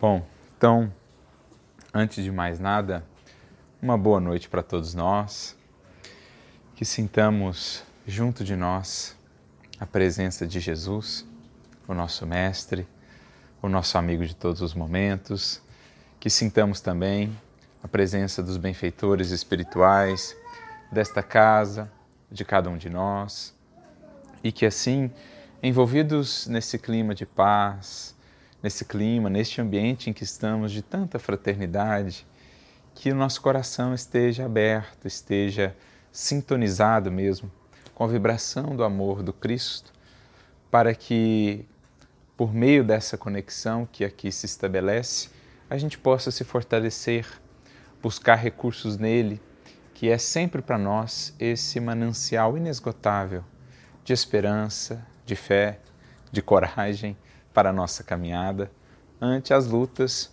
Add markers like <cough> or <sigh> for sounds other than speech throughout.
Bom, então, antes de mais nada, uma boa noite para todos nós, que sintamos junto de nós a presença de Jesus, o nosso Mestre, o nosso amigo de todos os momentos, que sintamos também a presença dos benfeitores espirituais desta casa, de cada um de nós, e que assim, envolvidos nesse clima de paz, nesse clima, neste ambiente em que estamos de tanta fraternidade, que o nosso coração esteja aberto, esteja sintonizado mesmo com a vibração do amor do Cristo, para que, por meio dessa conexão que aqui se estabelece, a gente possa se fortalecer, buscar recursos nele, que é sempre para nós esse manancial inesgotável de esperança, de fé, de coragem para a nossa caminhada ante as lutas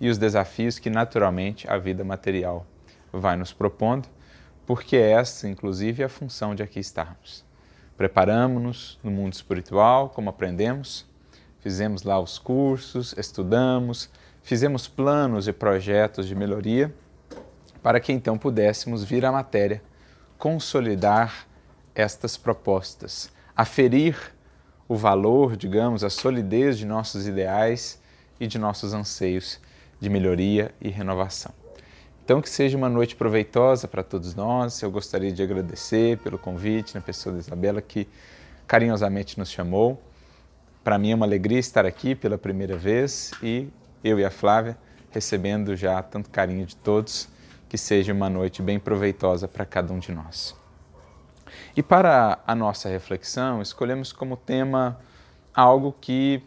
e os desafios que naturalmente a vida material vai nos propondo, porque essa, inclusive, é a função de aqui estarmos. Preparamos-nos no mundo espiritual, como aprendemos, fizemos lá os cursos, estudamos, fizemos planos e projetos de melhoria, para que então pudéssemos vir à matéria consolidar estas propostas, aferir o valor, digamos, a solidez de nossos ideais e de nossos anseios de melhoria e renovação. Então, que seja uma noite proveitosa para todos nós. Eu gostaria de agradecer pelo convite, na pessoa da Isabela, que carinhosamente nos chamou. Para mim é uma alegria estar aqui pela primeira vez e eu e a Flávia recebendo já tanto carinho de todos. Que seja uma noite bem proveitosa para cada um de nós. E para a nossa reflexão, escolhemos como tema algo que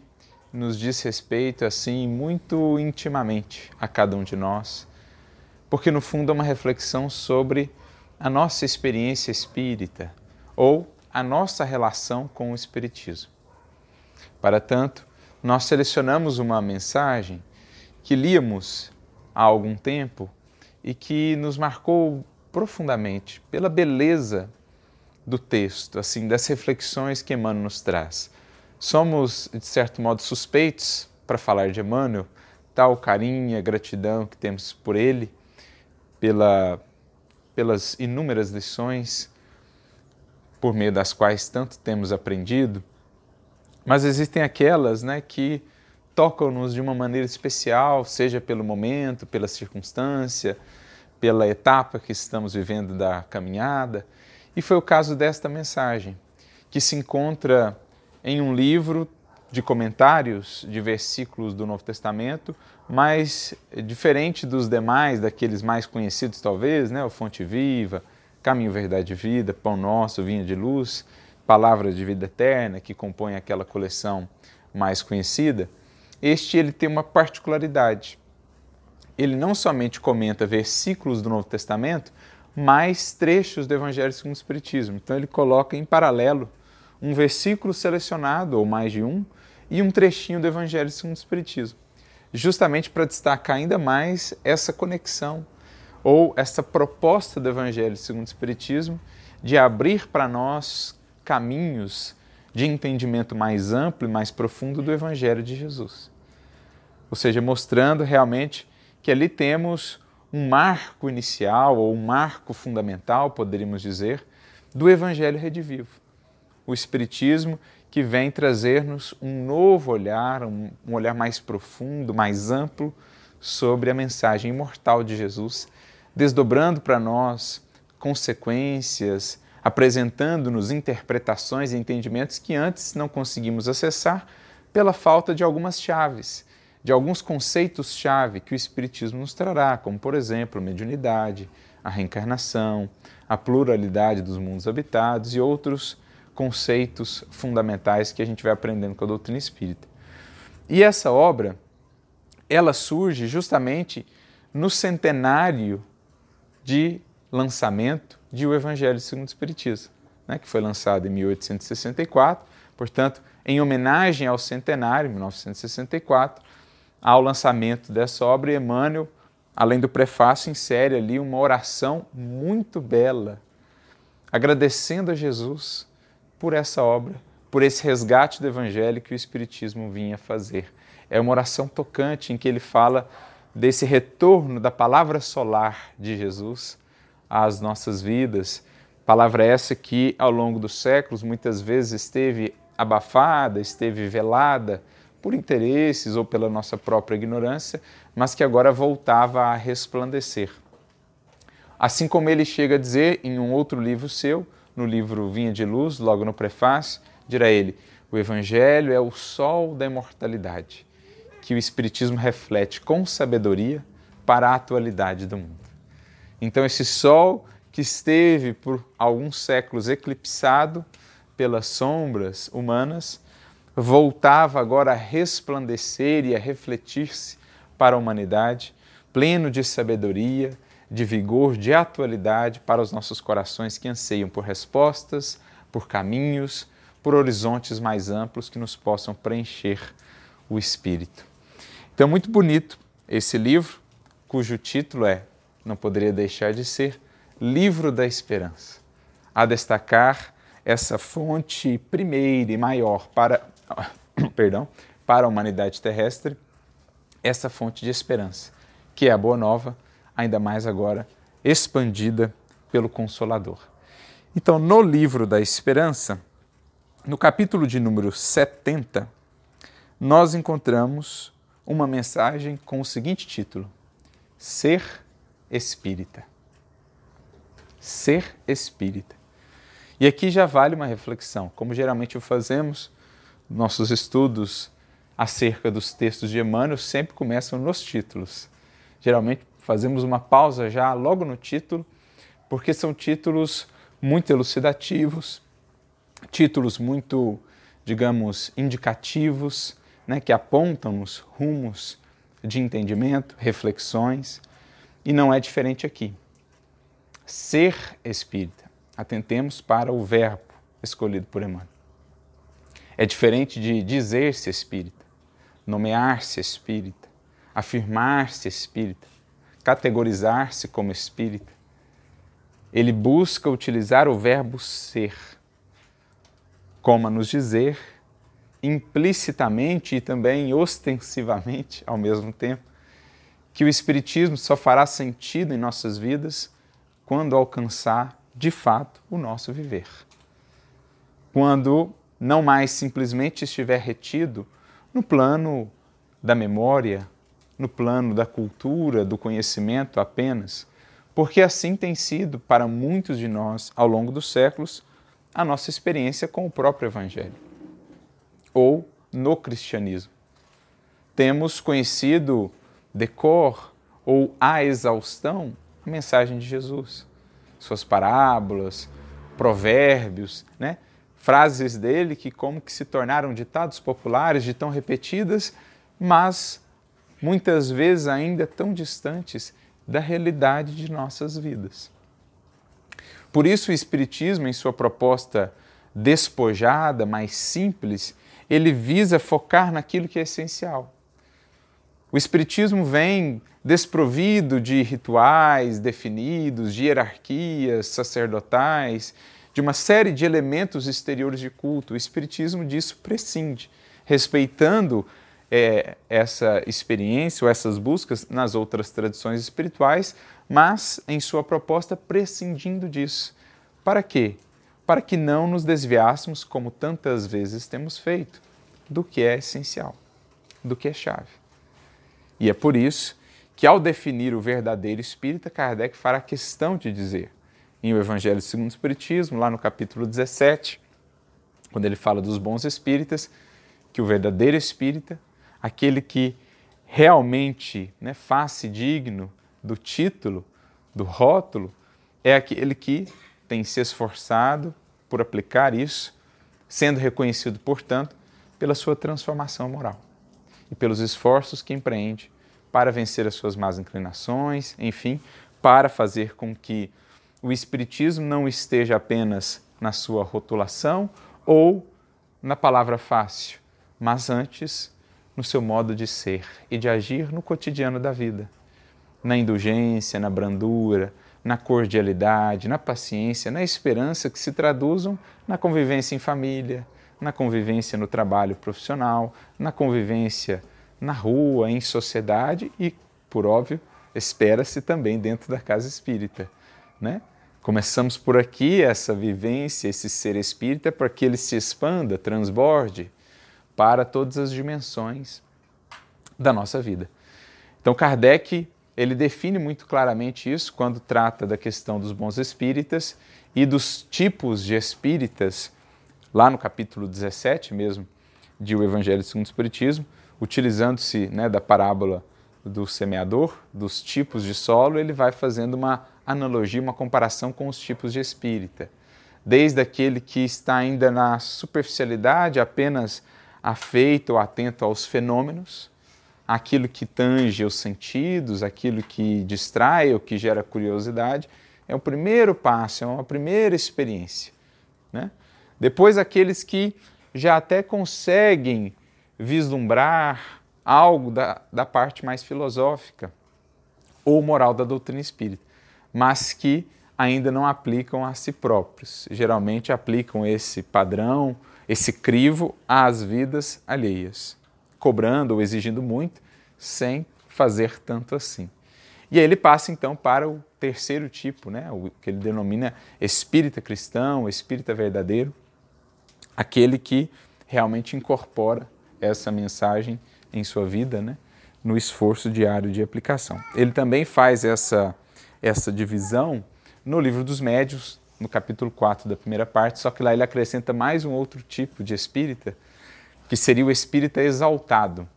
nos diz respeito assim muito intimamente a cada um de nós, porque no fundo é uma reflexão sobre a nossa experiência espírita ou a nossa relação com o espiritismo. Para tanto, nós selecionamos uma mensagem que líamos há algum tempo e que nos marcou profundamente pela beleza do texto, assim, das reflexões que Emmanuel nos traz. Somos, de certo modo, suspeitos para falar de Emmanuel, tal carinho e gratidão que temos por ele, pela, pelas inúmeras lições por meio das quais tanto temos aprendido, mas existem aquelas né, que tocam-nos de uma maneira especial, seja pelo momento, pela circunstância, pela etapa que estamos vivendo da caminhada. E foi o caso desta mensagem, que se encontra em um livro de comentários de versículos do Novo Testamento, mas diferente dos demais, daqueles mais conhecidos talvez, né? o Fonte Viva, Caminho, Verdade e Vida, Pão Nosso, Vinha de Luz, Palavras de Vida Eterna, que compõe aquela coleção mais conhecida, este ele tem uma particularidade. Ele não somente comenta versículos do Novo Testamento, mais trechos do Evangelho segundo o Espiritismo. Então ele coloca em paralelo um versículo selecionado, ou mais de um, e um trechinho do Evangelho segundo o Espiritismo, justamente para destacar ainda mais essa conexão ou essa proposta do Evangelho segundo o Espiritismo de abrir para nós caminhos de entendimento mais amplo e mais profundo do Evangelho de Jesus. Ou seja, mostrando realmente que ali temos um marco inicial ou um marco fundamental, poderíamos dizer, do Evangelho Redivivo. O Espiritismo que vem trazer-nos um novo olhar, um, um olhar mais profundo, mais amplo sobre a mensagem imortal de Jesus, desdobrando para nós consequências, apresentando-nos interpretações e entendimentos que antes não conseguimos acessar pela falta de algumas chaves de alguns conceitos-chave que o Espiritismo nos trará, como, por exemplo, a mediunidade, a reencarnação, a pluralidade dos mundos habitados e outros conceitos fundamentais que a gente vai aprendendo com a doutrina espírita. E essa obra, ela surge justamente no centenário de lançamento de O Evangelho segundo o Espiritismo, né, que foi lançado em 1864, portanto, em homenagem ao centenário, 1964, ao lançamento dessa obra, Emmanuel, além do prefácio, insere ali uma oração muito bela, agradecendo a Jesus por essa obra, por esse resgate do Evangelho que o Espiritismo vinha fazer. É uma oração tocante em que ele fala desse retorno da palavra solar de Jesus às nossas vidas. Palavra essa que ao longo dos séculos muitas vezes esteve abafada, esteve velada por interesses ou pela nossa própria ignorância, mas que agora voltava a resplandecer. Assim como ele chega a dizer em um outro livro seu, no livro Vinha de Luz, logo no prefácio, dirá ele: o Evangelho é o sol da imortalidade, que o Espiritismo reflete com sabedoria para a atualidade do mundo. Então, esse sol que esteve por alguns séculos eclipsado pelas sombras humanas, voltava agora a resplandecer e a refletir-se para a humanidade, pleno de sabedoria, de vigor, de atualidade para os nossos corações que anseiam por respostas, por caminhos, por horizontes mais amplos que nos possam preencher o espírito. Então, é muito bonito esse livro, cujo título é, não poderia deixar de ser, Livro da Esperança. A destacar essa fonte primeira e maior para, <coughs> perdão, para a humanidade terrestre, essa fonte de esperança, que é a Boa Nova, ainda mais agora expandida pelo Consolador. Então, no livro da Esperança, no capítulo de número 70, nós encontramos uma mensagem com o seguinte título: Ser Espírita. Ser Espírita. E aqui já vale uma reflexão, como geralmente o fazemos, nossos estudos acerca dos textos de Emmanuel sempre começam nos títulos. Geralmente fazemos uma pausa já logo no título, porque são títulos muito elucidativos, títulos muito, digamos, indicativos, né, que apontam-nos rumos de entendimento, reflexões, e não é diferente aqui. Ser espírita. Atentemos para o verbo escolhido por Emmanuel. É diferente de dizer-se espírita, nomear-se espírita, afirmar-se espírita, categorizar-se como espírita. Ele busca utilizar o verbo ser como a nos dizer, implicitamente e também ostensivamente ao mesmo tempo, que o Espiritismo só fará sentido em nossas vidas quando alcançar de fato o nosso viver. Quando não mais simplesmente estiver retido no plano da memória, no plano da cultura, do conhecimento apenas, porque assim tem sido para muitos de nós ao longo dos séculos a nossa experiência com o próprio Evangelho ou no cristianismo. Temos conhecido de cor ou a exaustão a mensagem de Jesus, suas parábolas, provérbios, né? Frases dele que como que se tornaram ditados populares de tão repetidas, mas muitas vezes ainda tão distantes da realidade de nossas vidas. Por isso, o Espiritismo, em sua proposta despojada, mais simples, ele visa focar naquilo que é essencial. O Espiritismo vem desprovido de rituais definidos, de hierarquias sacerdotais, de uma série de elementos exteriores de culto. O Espiritismo disso prescinde, respeitando é, essa experiência ou essas buscas nas outras tradições espirituais, mas em sua proposta prescindindo disso. Para quê? Para que não nos desviássemos, como tantas vezes temos feito, do que é essencial, do que é chave. E é por isso que, ao definir o verdadeiro espírita, Kardec fará questão de dizer, em O Evangelho segundo o Espiritismo, lá no capítulo 17, quando ele fala dos bons espíritas, que o verdadeiro espírita aquele que realmente né, faz-se digno do título, do rótulo, é aquele que tem se esforçado por aplicar isso, sendo reconhecido, portanto, pela sua transformação moral e pelos esforços que empreende para vencer as suas más inclinações, enfim, para fazer com que o Espiritismo não esteja apenas na sua rotulação ou na palavra fácil, mas antes no seu modo de ser e de agir no cotidiano da vida, na indulgência, na brandura, na cordialidade, na paciência, na esperança que se traduzam na convivência em família, na convivência no trabalho profissional, na convivência na rua, em sociedade e, por óbvio, espera-se também dentro da casa espírita. Né? Começamos por aqui essa vivência, esse ser espírita, para que ele se expanda, transborde para todas as dimensões da nossa vida. Então, Kardec ele define muito claramente isso quando trata da questão dos bons espíritas e dos tipos de espíritas, lá no capítulo 17 mesmo, de O Evangelho segundo o Espiritismo, utilizando-se né, da parábola do semeador, dos tipos de solo, ele vai fazendo uma analogia, uma comparação com os tipos de espírita. Desde aquele que está ainda na superficialidade, apenas afeito ou atento aos fenômenos, aquilo que tange os sentidos, aquilo que distrai ou que gera curiosidade, é o primeiro passo, é uma primeira experiência. Né? Depois, aqueles que já até conseguem vislumbrar algo da, da parte mais filosófica ou moral da doutrina espírita, mas que ainda não aplicam a si próprios. Geralmente aplicam esse padrão, esse crivo às vidas alheias, cobrando ou exigindo muito, sem fazer tanto assim. E aí ele passa então para o terceiro tipo, né, o que ele denomina espírita cristão, espírita verdadeiro, aquele que realmente incorpora essa mensagem em sua vida, né, no esforço diário de aplicação. Ele também faz essa, essa divisão no livro dos médios, no capítulo 4 da primeira parte, só que lá ele acrescenta mais um outro tipo de espírita, que seria o espírita exaltado,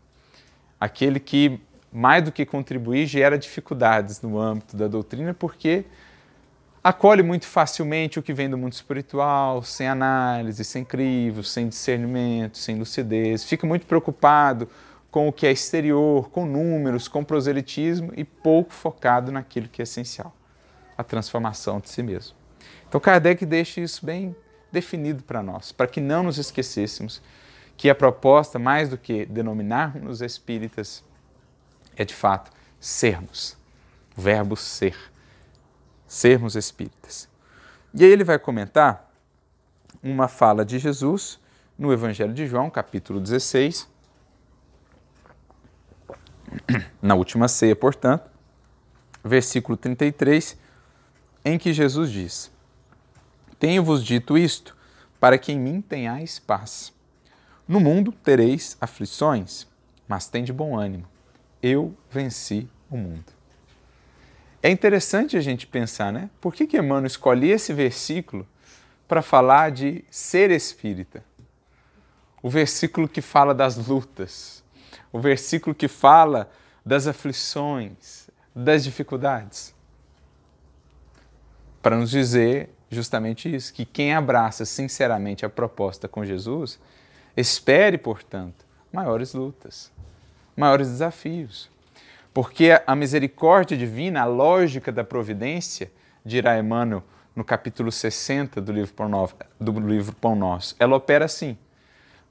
aquele que mais do que contribuir gera dificuldades no âmbito da doutrina, porque acolhe muito facilmente o que vem do mundo espiritual, sem análise, sem crivo, sem discernimento, sem lucidez, fica muito preocupado com o que é exterior, com números, com proselitismo e pouco focado naquilo que é essencial, a transformação de si mesmo. Então Kardec deixa isso bem definido para nós, para que não nos esquecêssemos que a proposta, mais do que denominarmos espíritas, é de fato sermos, o verbo ser sermos espíritas. E aí ele vai comentar uma fala de Jesus no Evangelho de João, capítulo 16, <clears throat> na última ceia, portanto, versículo 33, em que Jesus diz: Tenho-vos dito isto, para que em mim tenhais paz. No mundo tereis aflições, mas tem de bom ânimo. Eu venci o mundo. É interessante a gente pensar, né? Por que, que Emmanuel escolhe esse versículo para falar de ser espírita? O versículo que fala das lutas, o versículo que fala das aflições, das dificuldades. Para nos dizer justamente isso, que quem abraça sinceramente a proposta com Jesus, espere, portanto, maiores lutas, maiores desafios. Porque a misericórdia divina, a lógica da providência, dirá Emmanuel no capítulo 60 do livro Pão, Novo, do livro Pão Nosso, ela opera assim.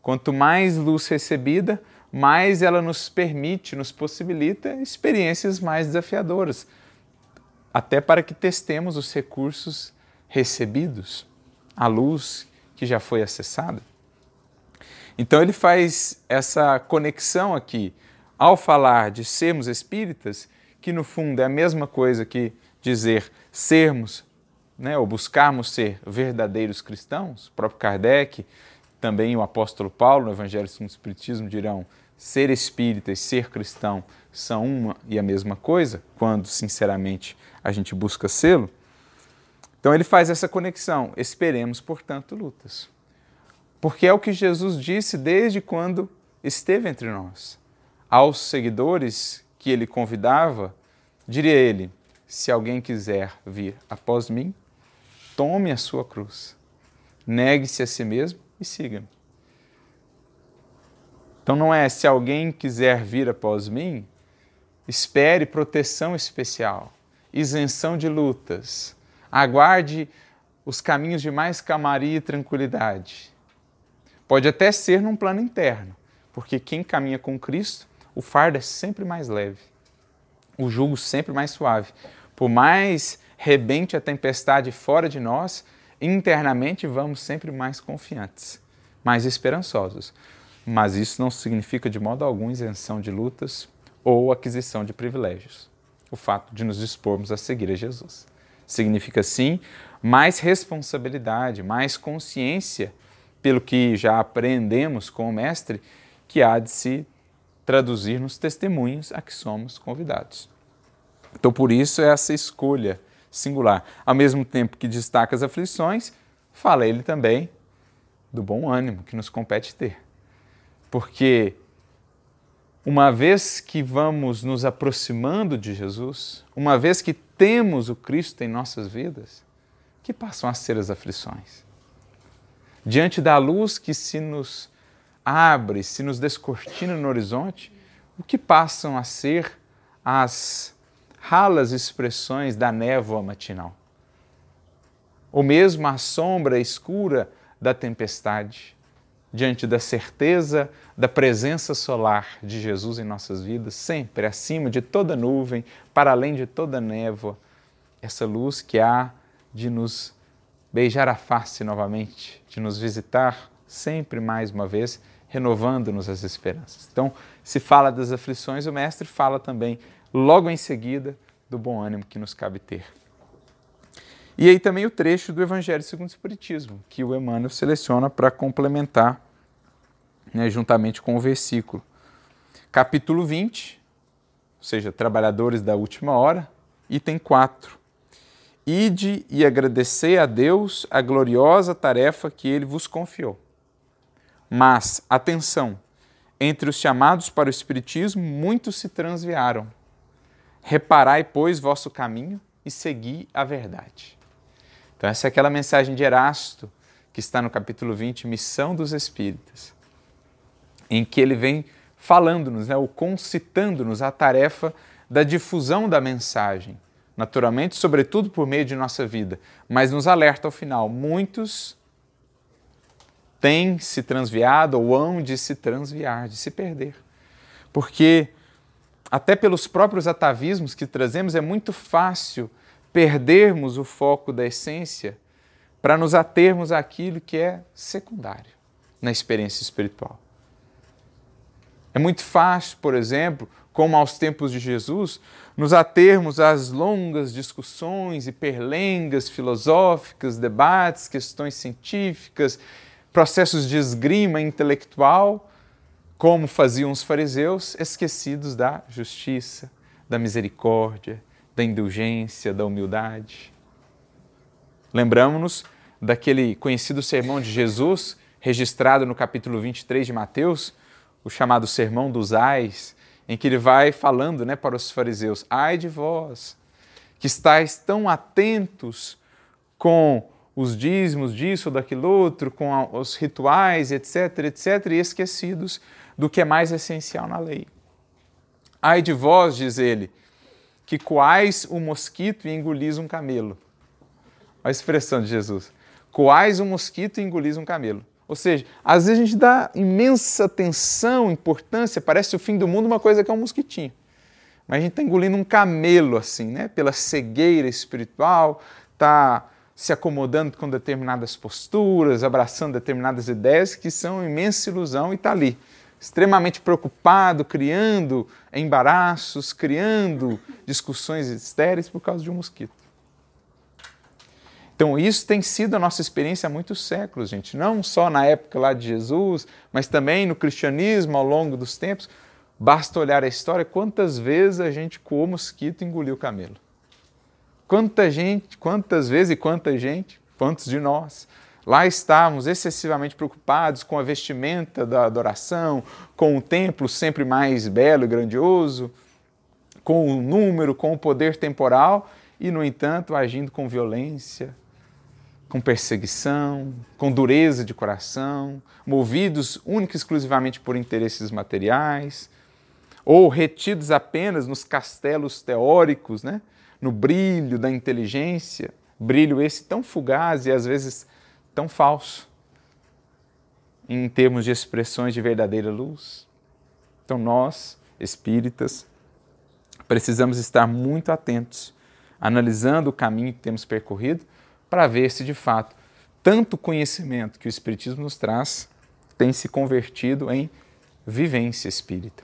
Quanto mais luz recebida, mais ela nos permite, nos possibilita experiências mais desafiadoras, até para que testemos os recursos recebidos, a luz que já foi acessada. Então ele faz essa conexão aqui ao falar de sermos espíritas, que no fundo é a mesma coisa que dizer sermos, né, ou buscarmos ser verdadeiros cristãos, o próprio Kardec, também o apóstolo Paulo, no Evangelho segundo o Espiritismo, dirão ser espírita e ser cristão são uma e a mesma coisa, quando sinceramente a gente busca sê-lo. Então ele faz essa conexão. Esperemos, portanto, lutas. Porque é o que Jesus disse desde quando esteve entre nós aos seguidores que ele convidava, diria ele: se alguém quiser vir após mim, tome a sua cruz, negue-se a si mesmo e siga-me. Então não é se alguém quiser vir após mim, espere proteção especial, isenção de lutas, aguarde os caminhos de mais calmaria e tranquilidade. Pode até ser num plano interno, porque quem caminha com Cristo o fardo é sempre mais leve, o jugo sempre mais suave. Por mais rebente a tempestade fora de nós, internamente vamos sempre mais confiantes, mais esperançosos. Mas isso não significa de modo algum isenção de lutas ou aquisição de privilégios. O fato de nos dispormos a seguir a Jesus. Significa sim mais responsabilidade, mais consciência, pelo que já aprendemos com o Mestre, que há de se traduzir nos testemunhos a que somos convidados. Então, por isso, essa escolha singular. Ao mesmo tempo que destaca as aflições, fala ele também do bom ânimo que nos compete ter. Porque uma vez que vamos nos aproximando de Jesus, uma vez que temos o Cristo em nossas vidas, que passam a ser as aflições? Diante da luz que se nos abre, se nos descortina no horizonte, o que passam a ser as ralas expressões da névoa matinal? Ou mesmo a sombra escura da tempestade? Diante da certeza da presença solar de Jesus em nossas vidas, sempre acima de toda nuvem, para além de toda névoa, essa luz que há de nos beijar a face novamente, de nos visitar sempre mais uma vez, renovando-nos as esperanças. Então, se fala das aflições, o Mestre fala também, logo em seguida, do bom ânimo que nos cabe ter. E aí também o trecho do Evangelho segundo o Espiritismo, que o Emmanuel seleciona para complementar, né, juntamente com o versículo. Capítulo 20, ou seja, Trabalhadores da Última Hora, item 4. Ide e agradecer a Deus a gloriosa tarefa que ele vos confiou. Mas, atenção, entre os chamados para o Espiritismo, muitos se transviaram. Reparai, pois, vosso caminho e segui a verdade. Então, essa é aquela mensagem de Erasto, que está no capítulo 20, Missão dos Espíritas, em que ele vem falando-nos, né, ou concitando-nos a tarefa da difusão da mensagem, naturalmente, sobretudo por meio de nossa vida, mas nos alerta ao final: muitos têm se transviado ou hão de se transviar, de se perder. Porque, até pelos próprios atavismos que trazemos, é muito fácil perdermos o foco da essência para nos atermos àquilo que é secundário na experiência espiritual. É muito fácil, por exemplo, como aos tempos de Jesus, nos atermos às longas discussões e perlengas filosóficas, debates, questões científicas, processos de esgrima intelectual, como faziam os fariseus, esquecidos da justiça, da misericórdia, da indulgência, da humildade. Lembramos-nos daquele conhecido sermão de Jesus, registrado no capítulo 23 de Mateus, o chamado Sermão dos Ais, em que ele vai falando né, para os fariseus: Ai de vós, que estáis tão atentos com os dízimos disso ou daquilo outro, com os rituais, etc., etc., e esquecidos do que é mais essencial na lei. Ai de vós, diz ele, que coais o mosquito e engolis um camelo. Olha a expressão de Jesus. Coais um mosquito e engolis um camelo. Ou seja, às vezes a gente dá imensa atenção, importância, parece o fim do mundo uma coisa que é um mosquitinho. Mas a gente está engolindo um camelo, assim, né? Pela cegueira espiritual, está se acomodando com determinadas posturas, abraçando determinadas ideias que são imensa ilusão e está ali extremamente preocupado, criando embaraços, criando discussões estéreis por causa de um mosquito. Então, isso tem sido a nossa experiência há muitos séculos, gente. Não só na época lá de Jesus, mas também no cristianismo ao longo dos tempos. Basta olhar a história, quantas vezes a gente coou mosquito e engoliu camelo. Quanta gente, quantas vezes e quanta gente, quantos de nós Lá estávamos excessivamente preocupados com a vestimenta da adoração, com o templo sempre mais belo e grandioso, com o número, com o poder temporal e, no entanto, agindo com violência, com perseguição, com dureza de coração, movidos única e exclusivamente por interesses materiais, ou retidos apenas nos castelos teóricos, né? no brilho da inteligência, brilho esse tão fugaz e às vezes tão falso em termos de expressões de verdadeira luz. Então, nós, espíritas, precisamos estar muito atentos, analisando o caminho que temos percorrido, para ver se de fato tanto conhecimento que o Espiritismo nos traz tem se convertido em vivência espírita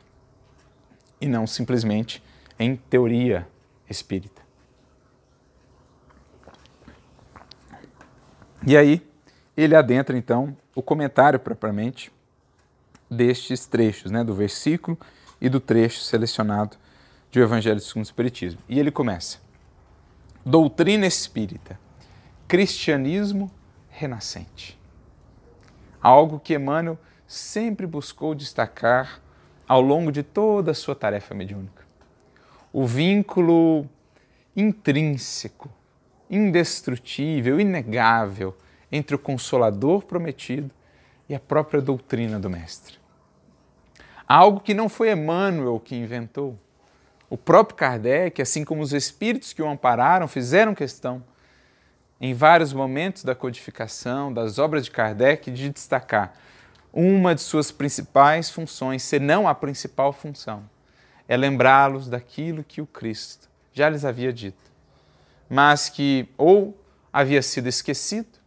e não simplesmente em teoria espírita. E aí ele adentra então o comentário propriamente destes trechos, né, do versículo e do trecho selecionado do Evangelho segundo o Espiritismo. E ele começa: Doutrina espírita, cristianismo renascente. Algo que Emmanuel sempre buscou destacar ao longo de toda a sua tarefa mediúnica. O vínculo intrínseco, indestrutível, inegável entre o Consolador prometido e a própria doutrina do Mestre. Algo que não foi Emmanuel que inventou. O próprio Kardec, assim como os espíritos que o ampararam, fizeram questão, em vários momentos da codificação das obras de Kardec, de destacar uma de suas principais funções, se não a principal função, é lembrá-los daquilo que o Cristo já lhes havia dito, mas que ou havia sido esquecido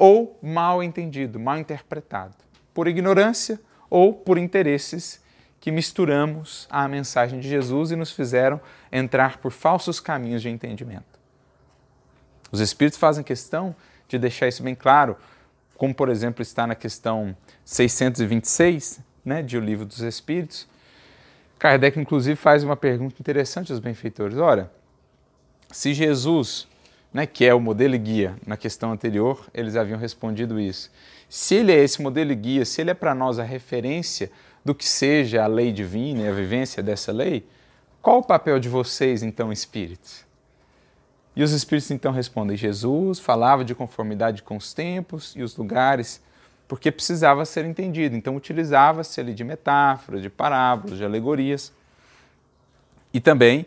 ou mal entendido, mal interpretado, por ignorância ou por interesses que misturamos à mensagem de Jesus e nos fizeram entrar por falsos caminhos de entendimento. Os Espíritos fazem questão de deixar isso bem claro como por exemplo está na questão 626 né, de O Livro dos Espíritos, Kardec inclusive faz uma pergunta interessante aos benfeitores. Ora, se Jesus, né, que é o modelo guia na questão anterior, eles haviam respondido isso. Se ele é esse modelo guia, se ele é para nós a referência do que seja a lei divina e a vivência dessa lei, qual o papel de vocês, então, espíritos? E os espíritos então respondem: Jesus falava de conformidade com os tempos e os lugares, porque precisava ser entendido. Então utilizava-se ali de metáforas, de parábolas, de alegorias. E também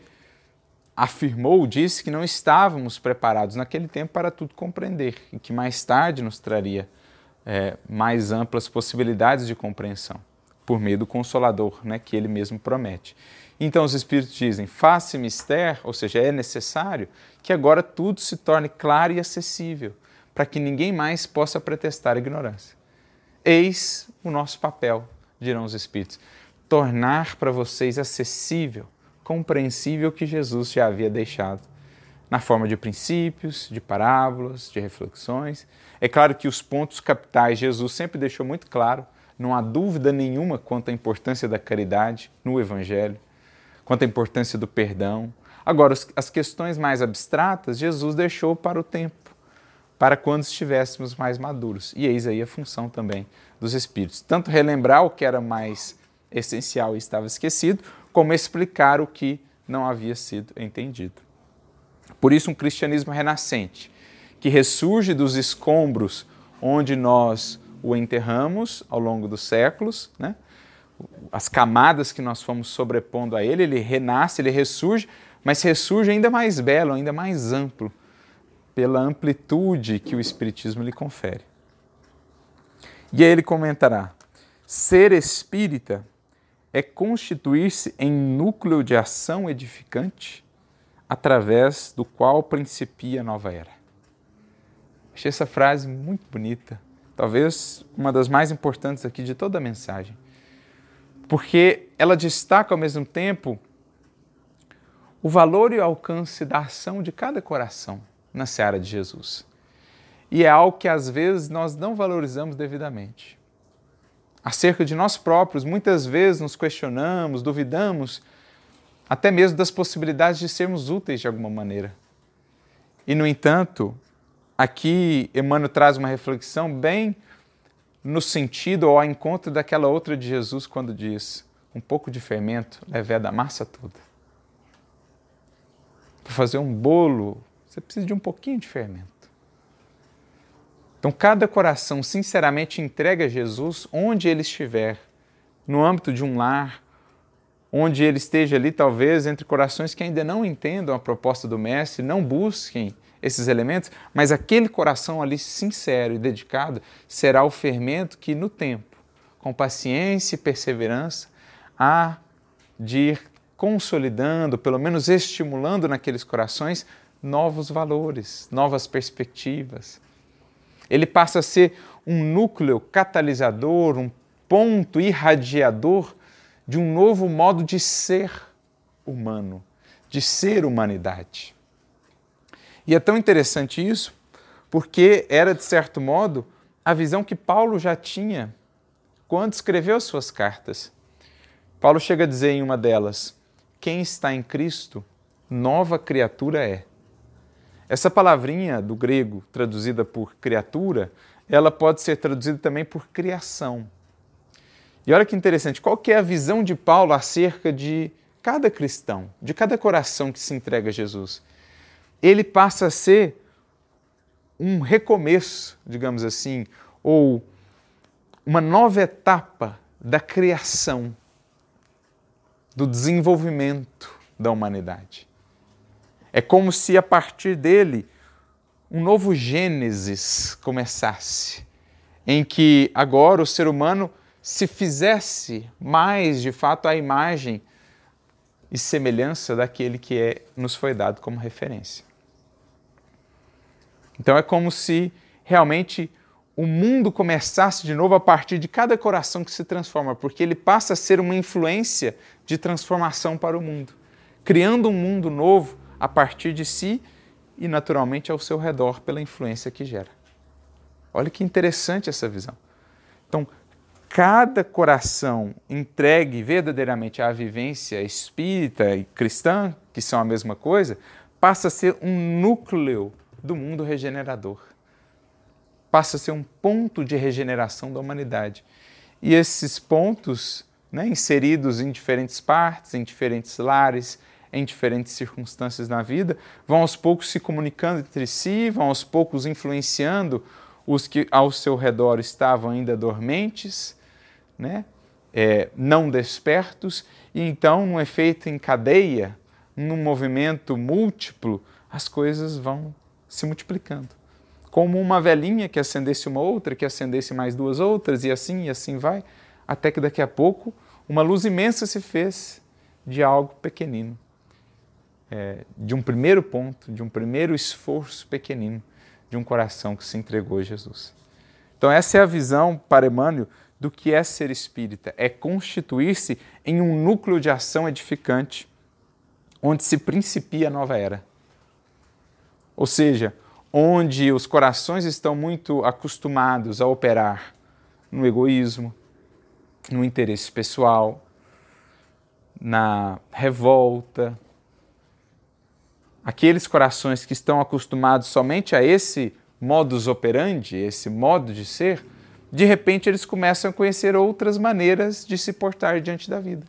afirmou, disse que não estávamos preparados naquele tempo para tudo compreender e que mais tarde nos traria é, mais amplas possibilidades de compreensão por meio do Consolador, né, que ele mesmo promete. Então os Espíritos dizem: faça mistério, ou seja, é necessário que agora tudo se torne claro e acessível, para que ninguém mais possa pretestar ignorância. Eis o nosso papel, dirão os Espíritos, tornar para vocês acessível, compreensível que Jesus já havia deixado, na forma de princípios, de parábolas, de reflexões. É claro que os pontos capitais Jesus sempre deixou muito claro, não há dúvida nenhuma quanto à importância da caridade no Evangelho quanto à importância do perdão. Agora, as questões mais abstratas, Jesus deixou para o tempo, para quando estivéssemos mais maduros. E eis aí a função também dos Espíritos: tanto relembrar o que era mais essencial e estava esquecido, como explicar o que não havia sido entendido. Por isso, um cristianismo renascente, que ressurge dos escombros onde nós o enterramos ao longo dos séculos, né? as camadas que nós fomos sobrepondo a ele, ele renasce, ele ressurge, mas ressurge ainda mais belo, ainda mais amplo, pela amplitude que o Espiritismo lhe confere. E aí ele comentará: ser espírita é constituir-se em núcleo de ação edificante através do qual principia a nova era. Achei essa frase muito bonita, talvez uma das mais importantes aqui de toda a mensagem porque ela destaca ao mesmo tempo o valor e o alcance da ação de cada coração na seara de Jesus. E é algo que às vezes nós não valorizamos devidamente. Acerca de nós próprios, muitas vezes nos questionamos, duvidamos, até mesmo das possibilidades de sermos úteis de alguma maneira. E, no entanto, aqui Emmanuel traz uma reflexão bem no sentido ou ao encontro daquela outra de Jesus quando diz: um pouco de fermento leve da massa toda. Para fazer um bolo, você precisa de um pouquinho de fermento. Então, cada coração sinceramente entrega a Jesus onde ele estiver, no âmbito de um lar, onde ele esteja ali, talvez, entre corações que ainda não entendam a proposta do Mestre, não busquem esses elementos, mas aquele coração ali sincero e dedicado será o fermento que no tempo, com paciência e perseverança, há de ir consolidando, pelo menos estimulando naqueles corações novos valores, novas perspectivas. Ele passa a ser um núcleo catalisador, um ponto irradiador de um novo modo de ser humano, de ser humanidade. E é tão interessante isso, porque era, de certo modo, a visão que Paulo já tinha quando escreveu suas cartas. Paulo chega a dizer em uma delas: quem está em Cristo, nova criatura é. Essa palavrinha do grego traduzida por criatura, ela pode ser traduzida também por criação. E olha que interessante, qual que é a visão de Paulo acerca de cada cristão, de cada coração que se entrega a Jesus? Ele passa a ser um recomeço, digamos assim, ou uma nova etapa da criação, do desenvolvimento da humanidade. É como se a partir dele um novo Gênesis começasse, em que agora o ser humano se fizesse mais de fato a imagem e semelhança daquele que é, nos foi dado como referência. Então é como se realmente o mundo começasse de novo a partir de cada coração que se transforma, porque ele passa a ser uma influência de transformação para o mundo, criando um mundo novo a partir de si e naturalmente ao seu redor pela influência que gera. Olha que interessante essa visão. Então, cada coração entregue verdadeiramente à vivência espírita e cristã, que são a mesma coisa, passa a ser um núcleo do mundo regenerador. Passa a ser um ponto de regeneração da humanidade. E esses pontos, né, inseridos em diferentes partes, em diferentes lares, em diferentes circunstâncias na vida, vão aos poucos se comunicando entre si, vão aos poucos influenciando os que ao seu redor estavam ainda dormentes, né? É, não despertos, e então, num efeito em cadeia, num movimento múltiplo, as coisas vão se multiplicando. Como uma velhinha que acendesse uma outra, que acendesse mais duas outras, e assim e assim vai, até que daqui a pouco uma luz imensa se fez de algo pequenino. É, de um primeiro ponto, de um primeiro esforço pequenino de um coração que se entregou a Jesus. Então, essa é a visão para Emmanuel do que é ser espírita: é constituir-se em um núcleo de ação edificante, onde se principia a nova era. Ou seja, onde os corações estão muito acostumados a operar no egoísmo, no interesse pessoal, na revolta. Aqueles corações que estão acostumados somente a esse modus operandi, esse modo de ser, de repente eles começam a conhecer outras maneiras de se portar diante da vida.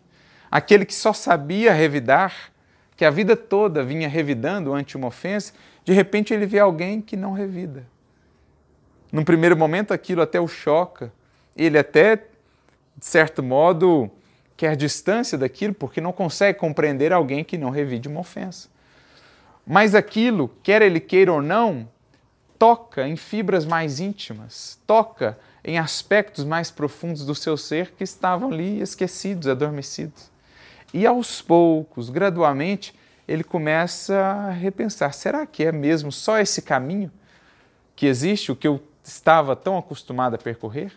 Aquele que só sabia revidar, que a vida toda vinha revidando ante uma ofensa, de repente ele vê alguém que não revida. Num primeiro momento aquilo até o choca, ele até, de certo modo, quer distância daquilo porque não consegue compreender alguém que não revide uma ofensa. Mas aquilo, quer ele queira ou não, toca em fibras mais íntimas, toca em aspectos mais profundos do seu ser que estavam ali esquecidos, adormecidos. E aos poucos, gradualmente, ele começa a repensar: será que é mesmo só esse caminho que existe, o que eu estava tão acostumado a percorrer?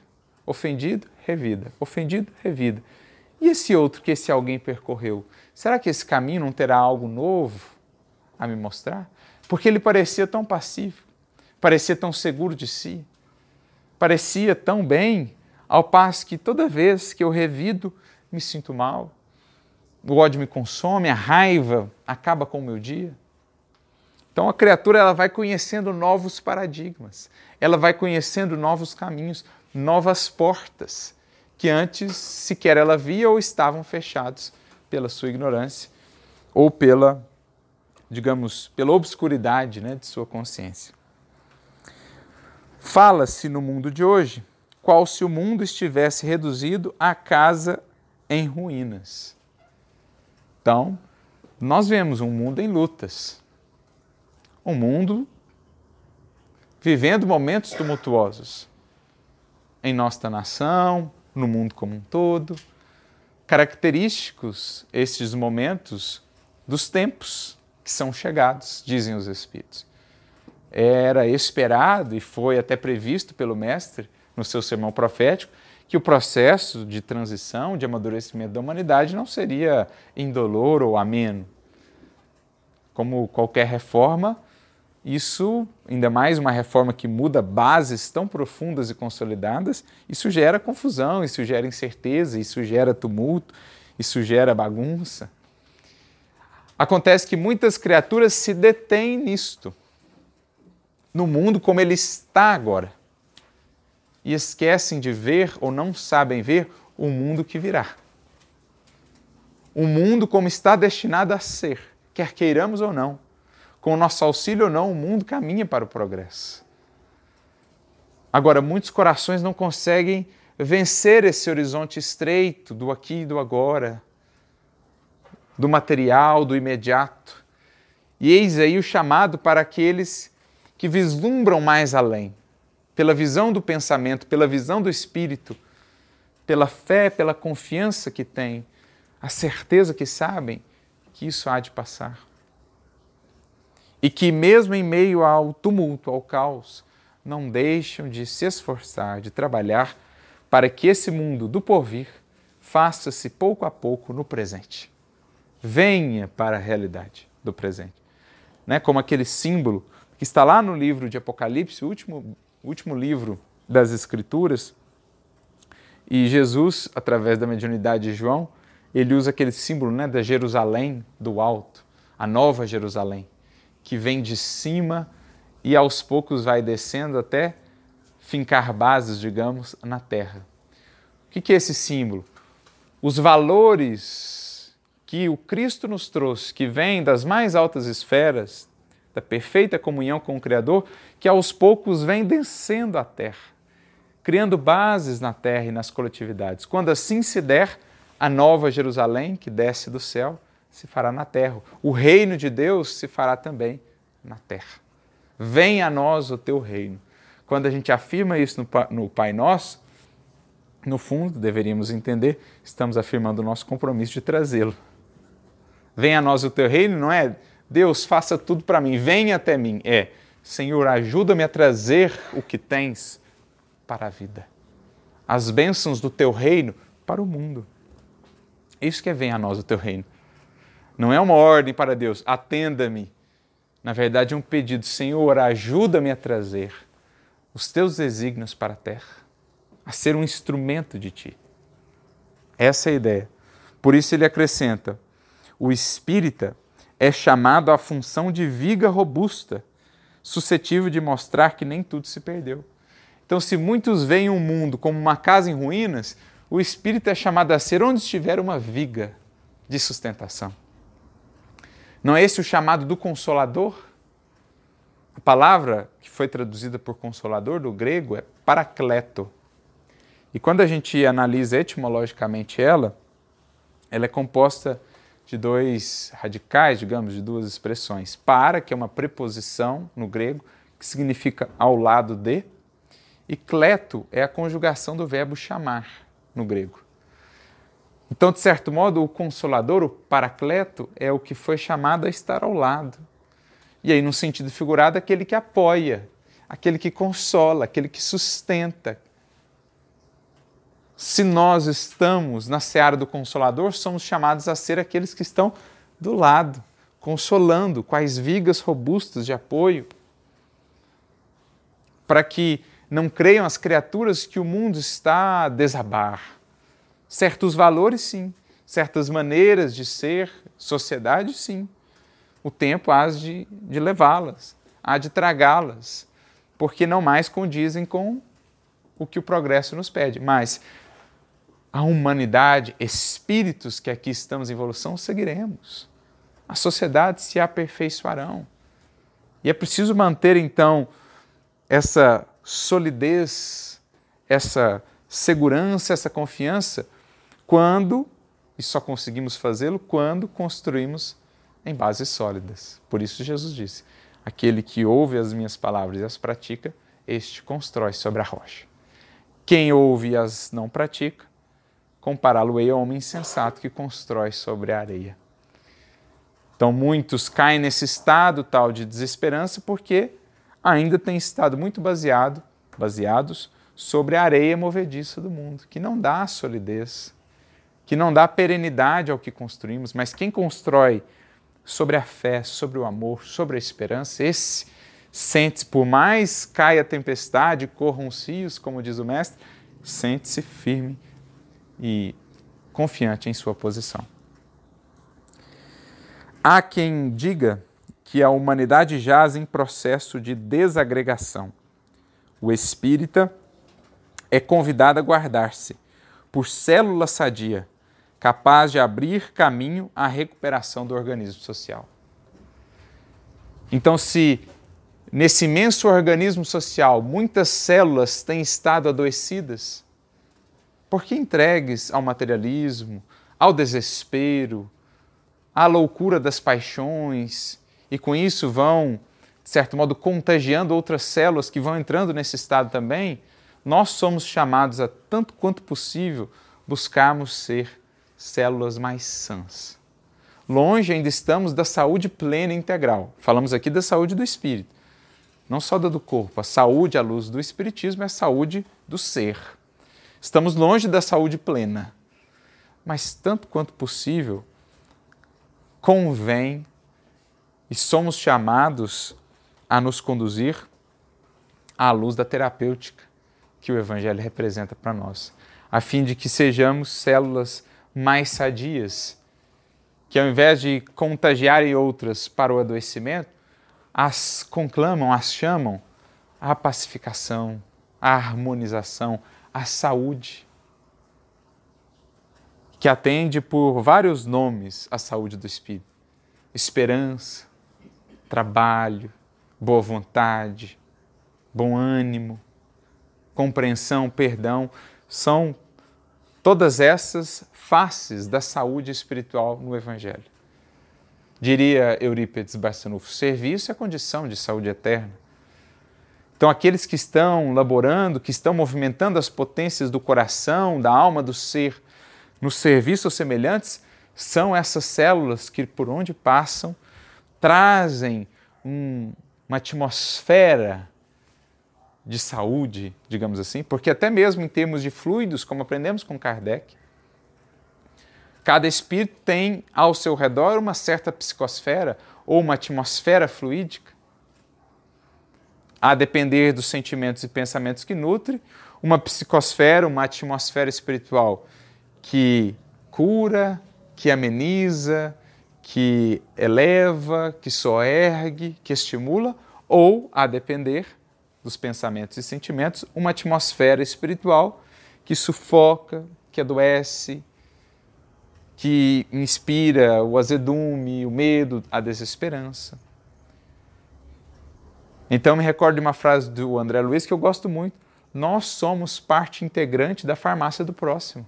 Ofendido, revida. Ofendido, revida. E esse outro que esse alguém percorreu? Será que esse caminho não terá algo novo a me mostrar? Porque ele parecia tão passivo, parecia tão seguro de si, parecia tão bem, ao passo que toda vez que eu revido, me sinto mal. O ódio me consome, a raiva acaba com o meu dia. Então a criatura ela vai conhecendo novos paradigmas, ela vai conhecendo novos caminhos, novas portas que antes sequer ela via ou estavam fechados pela sua ignorância ou pela, digamos, pela obscuridade né, de sua consciência. Fala-se no mundo de hoje qual se o mundo estivesse reduzido a casa em ruínas. Então, nós vemos um mundo em lutas, um mundo vivendo momentos tumultuosos em nossa nação, no mundo como um todo, característicos estes momentos dos tempos que são chegados, dizem os Espíritos era esperado e foi até previsto pelo Mestre no seu sermão profético que o processo de transição, de amadurecimento da humanidade não seria indolor ou ameno. Como qualquer reforma, isso, ainda mais uma reforma que muda bases tão profundas e consolidadas, isso gera confusão, isso gera incerteza, isso gera tumulto, isso gera bagunça. Acontece que muitas criaturas se detêm nisto, no mundo como ele está agora, e esquecem de ver ou não sabem ver o mundo que virá. O mundo como está destinado a ser, quer queiramos ou não com o nosso auxílio ou não, o mundo caminha para o progresso. Agora, muitos corações não conseguem vencer esse horizonte estreito do aqui e do agora, do material, do imediato. E eis aí o chamado para aqueles que vislumbram mais além, pela visão do pensamento, pela visão do espírito, pela fé, pela confiança que têm, a certeza que sabem que isso há de passar e que, mesmo em meio ao tumulto, ao caos, não deixam de se esforçar, de trabalhar para que esse mundo do porvir faça-se pouco a pouco no presente. Venha para a realidade do presente. Né? Como aquele símbolo que está lá no livro de Apocalipse, o último, último livro das Escrituras, e Jesus, através da mediunidade de João, ele usa aquele símbolo né, da Jerusalém do alto, a nova Jerusalém que vem de cima e aos poucos vai descendo até fincar bases, digamos, na terra. O que é esse símbolo? Os valores que o Cristo nos trouxe, que vêm das mais altas esferas, da perfeita comunhão com o Criador, que aos poucos vem descendo à terra, criando bases na terra e nas coletividades. Quando assim se der, a nova Jerusalém, que desce do céu, se fará na terra. O reino de Deus se fará também na terra. Venha a nós o teu reino. Quando a gente afirma isso no Pai Nosso, no fundo, deveríamos entender, estamos afirmando o nosso compromisso de trazê-lo. Venha a nós o teu reino, não é Deus, faça tudo para mim, venha até mim. É, Senhor, ajuda-me a trazer o que tens para a vida. As bênçãos do teu reino para o mundo. Isso que é venha a nós o teu reino. Não é uma ordem para Deus, atenda-me. Na verdade, é um pedido: Senhor, ajuda-me a trazer os teus desígnios para a terra, a ser um instrumento de ti. Essa é a ideia. Por isso ele acrescenta: o espírita é chamado à função de viga robusta, suscetível de mostrar que nem tudo se perdeu. Então, se muitos veem o mundo como uma casa em ruínas, o espírito é chamado a ser onde estiver uma viga de sustentação. Não é esse o chamado do consolador? A palavra que foi traduzida por consolador do grego é paracleto. E quando a gente analisa etimologicamente ela, ela é composta de dois radicais, digamos, de duas expressões. Para, que é uma preposição no grego, que significa ao lado de, e cleto é a conjugação do verbo chamar no grego. Então, de certo modo, o consolador, o paracleto, é o que foi chamado a estar ao lado. E aí, no sentido figurado, aquele que apoia, aquele que consola, aquele que sustenta. Se nós estamos na seara do consolador, somos chamados a ser aqueles que estão do lado, consolando, quais vigas robustas de apoio, para que não creiam as criaturas que o mundo está a desabar Certos valores, sim. Certas maneiras de ser, sociedade, sim. O tempo há de, de levá-las, há de tragá-las, porque não mais condizem com o que o progresso nos pede. Mas a humanidade, espíritos que aqui estamos em evolução, seguiremos. As sociedades se aperfeiçoarão. E é preciso manter, então, essa solidez, essa segurança, essa confiança quando, e só conseguimos fazê-lo quando construímos em bases sólidas. Por isso Jesus disse: aquele que ouve as minhas palavras e as pratica, este constrói sobre a rocha. Quem ouve e as não pratica, compará-lo-ei ao homem insensato que constrói sobre a areia. Então, muitos caem nesse estado tal de desesperança porque ainda têm estado muito baseado, baseados sobre a areia movediça do mundo, que não dá solidez, que não dá perenidade ao que construímos, mas quem constrói sobre a fé, sobre o amor, sobre a esperança, esse sente-se, por mais caia a tempestade, corram os rios, como diz o mestre, sente-se firme e confiante em sua posição. Há quem diga que a humanidade jaz em processo de desagregação. O espírita é convidado a guardar-se por célula sadia, capaz de abrir caminho à recuperação do organismo social. Então, se nesse imenso organismo social muitas células têm estado adoecidas, por que entregues ao materialismo, ao desespero, à loucura das paixões e com isso vão, de certo modo, contagiando outras células que vão entrando nesse estado também? nós somos chamados a, tanto quanto possível, buscarmos ser células mais sãs. Longe ainda estamos da saúde plena e integral. Falamos aqui da saúde do espírito, não só da do corpo. A saúde à luz do espiritismo é a saúde do ser. Estamos longe da saúde plena. Mas tanto quanto possível, convém e somos chamados a nos conduzir à luz da terapêutica que o Evangelho representa para nós, a fim de que sejamos células mais sadias, que ao invés de contagiarem outras para o adoecimento, as conclamam, as chamam à pacificação, à harmonização, à saúde, que atende por vários nomes a saúde do espírito: esperança, trabalho, boa vontade, bom ânimo, compreensão, perdão, são todas essas faces da saúde espiritual no Evangelho. Diria Eurípides Barçanufo, serviço é condição de saúde eterna. Então, aqueles que estão laborando, que estão movimentando as potências do coração, da alma, do ser, no serviço aos semelhantes, são essas células que, por onde passam, trazem um, uma atmosfera de saúde, digamos assim, porque até mesmo em termos de fluidos, como aprendemos com Kardec, cada espírito tem ao seu redor uma certa psicosfera ou uma atmosfera fluídica, a depender dos sentimentos e pensamentos que nutre, uma psicosfera, uma atmosfera espiritual que cura, que ameniza, que eleva, que soergue, que estimula, ou, a depender, dos pensamentos e sentimentos, uma atmosfera espiritual que sufoca, que adoece, que inspira o azedume, o medo, a desesperança. Então me recordo de uma frase do André Luiz que eu gosto muito. Nós somos parte integrante da farmácia do próximo.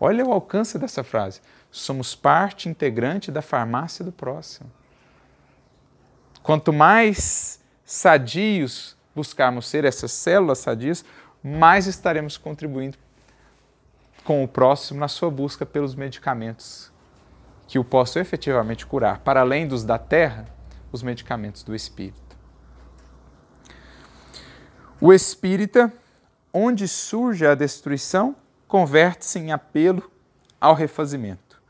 Olha o alcance dessa frase. Somos parte integrante da farmácia do próximo. Quanto mais sadios buscarmos ser, essas células sadias, mais estaremos contribuindo com o próximo na sua busca pelos medicamentos que o possam efetivamente curar, para além dos da terra, os medicamentos do espírito. O espírita, onde surge a destruição, converte-se em apelo ao refazimento.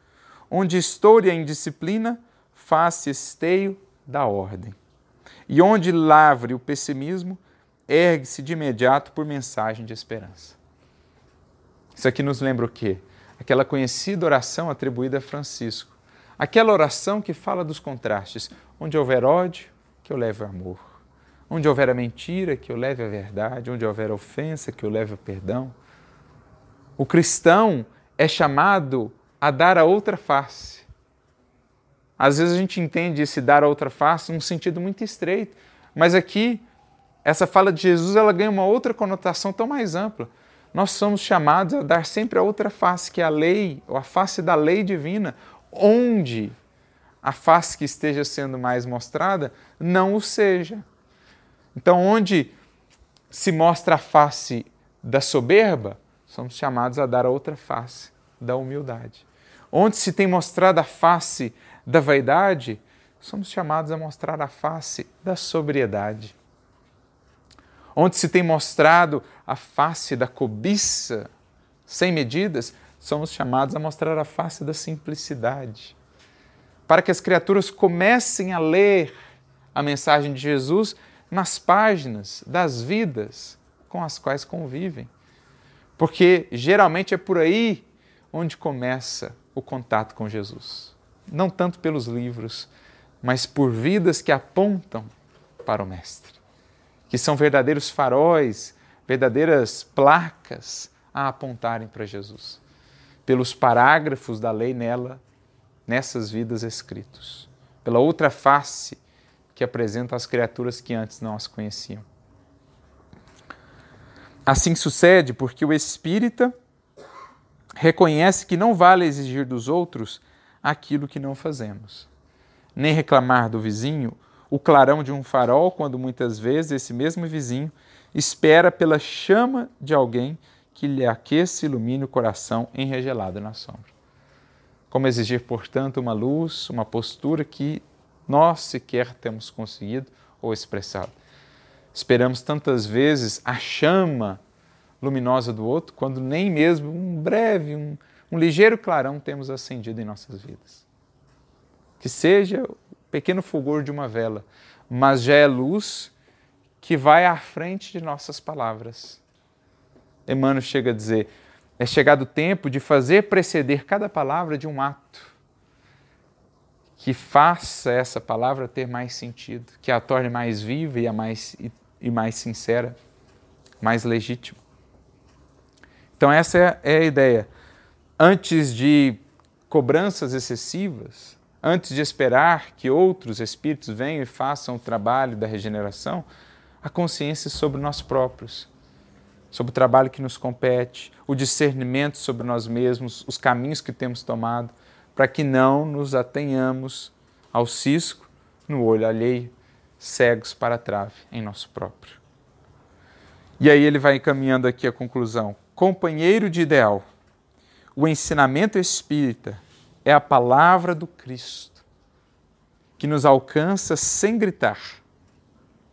Onde estoure a indisciplina, faz-se esteio da ordem. E onde lavre o pessimismo, ergue-se de imediato por mensagem de esperança. Isso aqui nos lembra o quê? Aquela conhecida oração atribuída a Francisco. Aquela oração que fala dos contrastes. Onde houver ódio, que eu leve o amor. Onde houver a mentira, que eu leve a verdade. Onde houver ofensa, que eu leve o perdão. O cristão é chamado a dar a outra face às vezes a gente entende esse dar a outra face num sentido muito estreito, mas aqui essa fala de Jesus ela ganha uma outra conotação tão mais ampla. Nós somos chamados a dar sempre a outra face, que é a lei, ou a face da lei divina, onde a face que esteja sendo mais mostrada não o seja. Então, onde se mostra a face da soberba, somos chamados a dar a outra face da humildade. Onde se tem mostrado a face da vaidade, somos chamados a mostrar a face da sobriedade. onde se tem mostrado a face da cobiça sem medidas, somos chamados a mostrar a face da simplicidade. Para que as criaturas comecem a ler a mensagem de Jesus nas páginas das vidas com as quais convivem. Porque geralmente é por aí onde começa o contato com Jesus. Não tanto pelos livros, mas por vidas que apontam para o Mestre, que são verdadeiros faróis, verdadeiras placas a apontarem para Jesus, pelos parágrafos da lei nela, nessas vidas escritos, pela outra face que apresenta às criaturas que antes não as conheciam. Assim sucede porque o espírita reconhece que não vale exigir dos outros aquilo que não fazemos, nem reclamar do vizinho o clarão de um farol, quando muitas vezes esse mesmo vizinho espera pela chama de alguém que lhe aqueça e ilumine o coração enregelado na sombra. Como exigir, portanto, uma luz, uma postura que nós sequer temos conseguido ou expressado. Esperamos tantas vezes a chama luminosa do outro, quando nem mesmo um breve, um, um ligeiro clarão temos acendido em nossas vidas. Que seja o pequeno fulgor de uma vela, mas já é luz que vai à frente de nossas palavras. Emmanuel chega a dizer: é chegado o tempo de fazer preceder cada palavra de um ato que faça essa palavra ter mais sentido, que a torne mais viva e, a mais, e, e mais sincera, mais legítima. Então, essa é, é a ideia. Antes de cobranças excessivas, antes de esperar que outros espíritos venham e façam o trabalho da regeneração, a consciência sobre nós próprios, sobre o trabalho que nos compete, o discernimento sobre nós mesmos, os caminhos que temos tomado, para que não nos atenhamos ao cisco no olho alheio, cegos para a trave em nosso próprio. E aí ele vai encaminhando aqui a conclusão companheiro de ideal. O ensinamento espírita é a palavra do Cristo, que nos alcança sem gritar.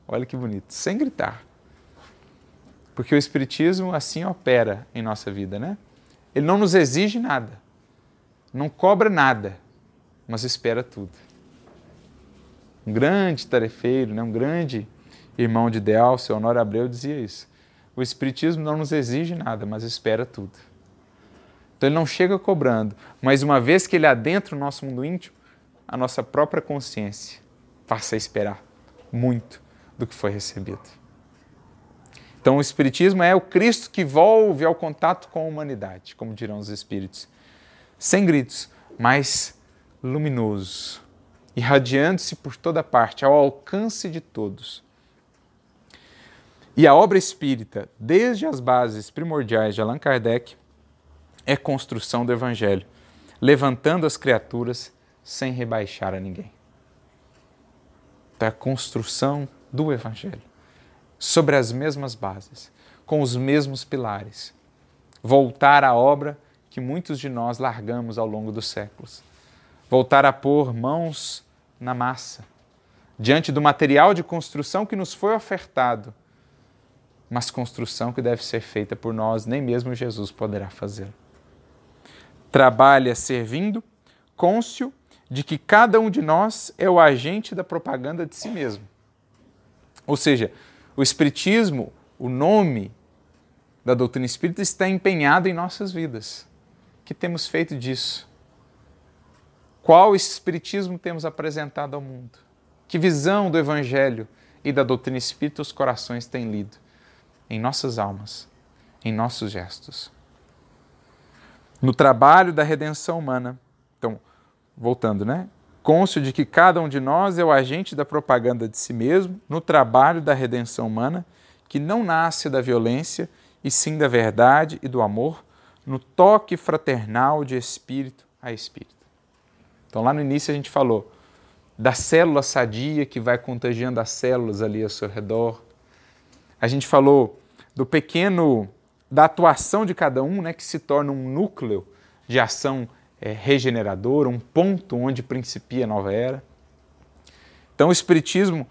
Olha que bonito, sem gritar. Porque o Espiritismo assim opera em nossa vida, né? Ele não nos exige nada, não cobra nada, mas espera tudo. Um grande tarefeiro, né? um grande irmão de ideal, seu Honório Abreu, dizia isso. O Espiritismo não nos exige nada, mas espera tudo. Então ele não chega cobrando, mas uma vez que ele adentra o nosso mundo íntimo, a nossa própria consciência passa a esperar muito do que foi recebido. Então o Espiritismo é o Cristo que volve ao contato com a humanidade, como dirão os Espíritos, sem gritos, mas luminoso, irradiando-se por toda parte, ao alcance de todos. E a obra espírita, desde as bases primordiais de Allan Kardec, é construção do Evangelho, levantando as criaturas sem rebaixar a ninguém. Então, é a construção do Evangelho, sobre as mesmas bases, com os mesmos pilares. Voltar à obra que muitos de nós largamos ao longo dos séculos. Voltar a pôr mãos na massa, diante do material de construção que nos foi ofertado mas construção que deve ser feita por nós, nem mesmo Jesus poderá fazê-la. Trabalha servindo, cônscio de que cada um de nós é o agente da propaganda de si mesmo. Ou seja, o Espiritismo, o nome da doutrina espírita, está empenhado em nossas vidas. O que temos feito disso? Qual Espiritismo temos apresentado ao mundo? Que visão do Evangelho e da doutrina espírita os corações têm lido? em nossas almas, em nossos gestos. No trabalho da redenção humana. Então, voltando, né? Côncio de que cada um de nós é o agente da propaganda de si mesmo no trabalho da redenção humana, que não nasce da violência, e sim da verdade e do amor, no toque fraternal de espírito a espírito. Então, lá no início a gente falou da célula sadia que vai contagiando as células ali ao seu redor, a gente falou do pequeno, da atuação de cada um, né, que se torna um núcleo de ação é, regeneradora, um ponto onde principia a nova era. Então, o Espiritismo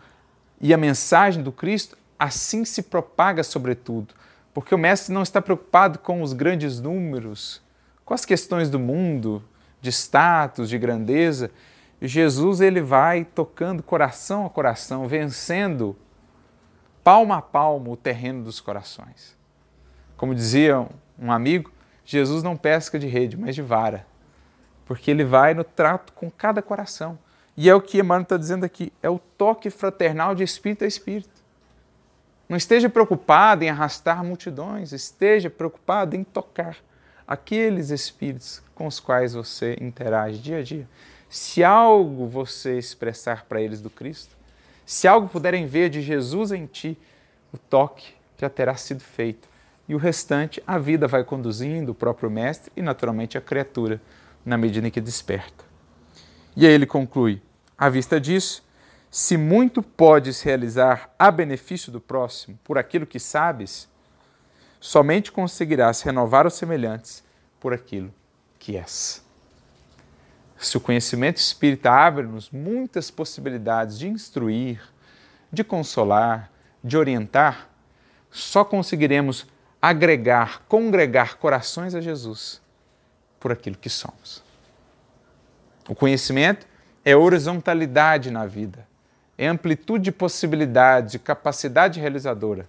e a mensagem do Cristo assim se propaga sobretudo, porque o mestre não está preocupado com os grandes números, com as questões do mundo, de status, de grandeza. Jesus ele vai tocando coração a coração, vencendo palmo a palmo o terreno dos corações. Como dizia um amigo, Jesus não pesca de rede, mas de vara, porque ele vai no trato com cada coração. E é o que Emmanuel está dizendo aqui: é o toque fraternal de espírito a espírito. Não esteja preocupado em arrastar multidões, esteja preocupado em tocar aqueles espíritos com os quais você interage dia a dia. Se algo você expressar para eles do Cristo, se algo puderem ver de Jesus em ti, o toque já terá sido feito. E o restante, a vida vai conduzindo, o próprio Mestre e, naturalmente, a criatura, na medida em que desperta. E aí ele conclui: à vista disso, se muito podes realizar a benefício do próximo por aquilo que sabes, somente conseguirás renovar os semelhantes por aquilo que és. Se o conhecimento espírita abre-nos muitas possibilidades de instruir, de consolar, de orientar, só conseguiremos agregar, congregar corações a Jesus por aquilo que somos. O conhecimento é horizontalidade na vida, é amplitude de possibilidades, de capacidade realizadora,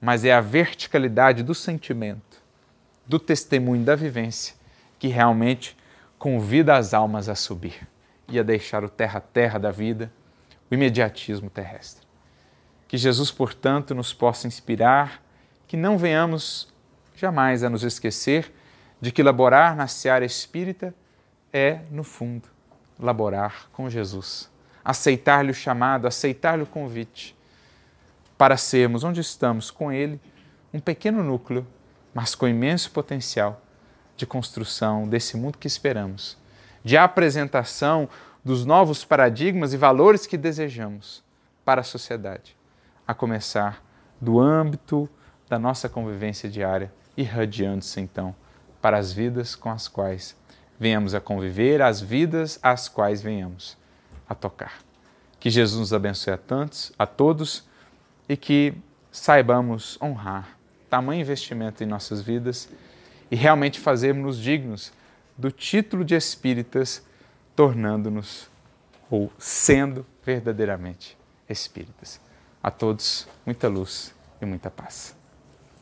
mas é a verticalidade do sentimento, do testemunho, da vivência, que realmente convida as almas a subir e a deixar o terra-terra da vida, o imediatismo terrestre. Que Jesus, portanto, nos possa inspirar, que não venhamos jamais a nos esquecer de que laborar na seara espírita é, no fundo, laborar com Jesus, aceitar-lhe o chamado, aceitar-lhe o convite, para sermos onde estamos com Ele, um pequeno núcleo, mas com imenso potencial de construção desse mundo que esperamos, de apresentação dos novos paradigmas e valores que desejamos para a sociedade, a começar do âmbito da nossa convivência diária, irradiando-se então para as vidas com as quais venhamos a conviver, as vidas às quais venhamos a tocar. Que Jesus nos abençoe a tantos, a todos e que saibamos honrar tamanho investimento em nossas vidas e realmente fazermos-nos dignos do título de espíritas, tornando-nos ou sendo verdadeiramente espíritas. A todos, muita luz e muita paz.